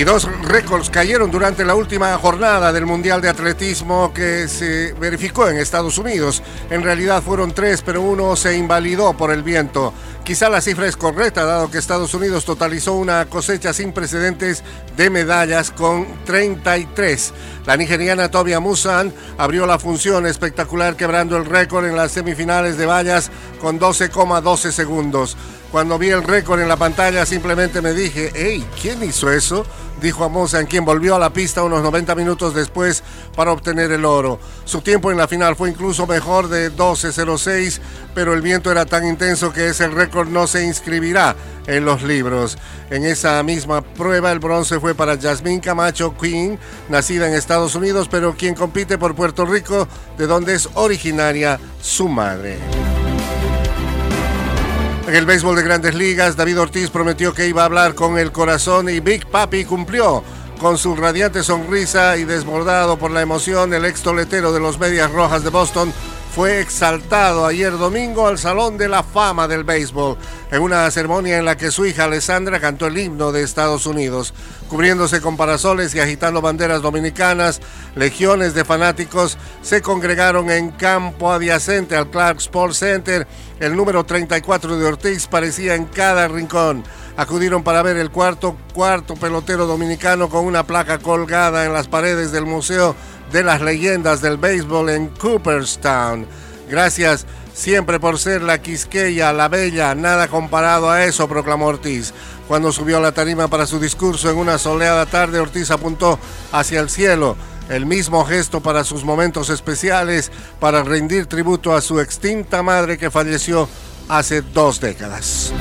Y dos récords cayeron durante la última jornada del Mundial de Atletismo que se verificó en Estados Unidos. En realidad fueron tres, pero uno se invalidó por el viento. Quizá la cifra es correcta, dado que Estados Unidos totalizó una cosecha sin precedentes de medallas con 33. La nigeriana Tobia Musan abrió la función espectacular quebrando el récord en las semifinales de vallas con 12,12 segundos. Cuando vi el récord en la pantalla simplemente me dije, hey, ¿quién hizo eso? Dijo en quien volvió a la pista unos 90 minutos después para obtener el oro. Su tiempo en la final fue incluso mejor de 12.06, pero el viento era tan intenso que ese récord no se inscribirá en los libros. En esa misma prueba el bronce fue para Jasmine Camacho Queen, nacida en Estados Unidos, pero quien compite por Puerto Rico, de donde es originaria su madre. En el béisbol de grandes ligas, David Ortiz prometió que iba a hablar con el corazón y Big Papi cumplió. Con su radiante sonrisa y desbordado por la emoción, el ex toletero de los Medias Rojas de Boston fue exaltado ayer domingo al Salón de la Fama del Béisbol, en una ceremonia en la que su hija Alessandra cantó el himno de Estados Unidos. Cubriéndose con parasoles y agitando banderas dominicanas, legiones de fanáticos se congregaron en campo adyacente al Clark Sports Center. El número 34 de Ortiz parecía en cada rincón. Acudieron para ver el cuarto, cuarto pelotero dominicano con una placa colgada en las paredes del Museo de las Leyendas del Béisbol en Cooperstown. Gracias siempre por ser la Quisqueya, la Bella, nada comparado a eso, proclamó Ortiz. Cuando subió a la tarima para su discurso en una soleada tarde, Ortiz apuntó hacia el cielo. El mismo gesto para sus momentos especiales, para rendir tributo a su extinta madre que falleció hace dos décadas.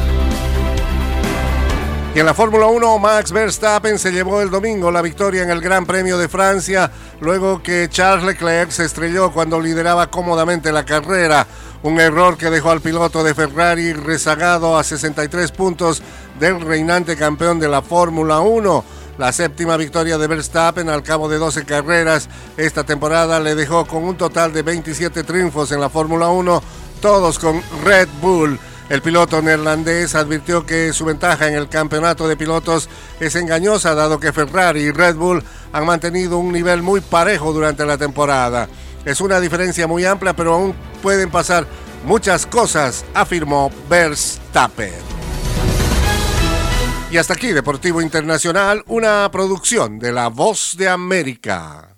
Y en la Fórmula 1, Max Verstappen se llevó el domingo la victoria en el Gran Premio de Francia, luego que Charles Leclerc se estrelló cuando lideraba cómodamente la carrera. Un error que dejó al piloto de Ferrari rezagado a 63 puntos del reinante campeón de la Fórmula 1. La séptima victoria de Verstappen al cabo de 12 carreras esta temporada le dejó con un total de 27 triunfos en la Fórmula 1, todos con Red Bull. El piloto neerlandés advirtió que su ventaja en el campeonato de pilotos es engañosa dado que Ferrari y Red Bull han mantenido un nivel muy parejo durante la temporada. Es una diferencia muy amplia, pero aún pueden pasar muchas cosas, afirmó Verstappen. Y hasta aquí Deportivo Internacional, una producción de La Voz de América.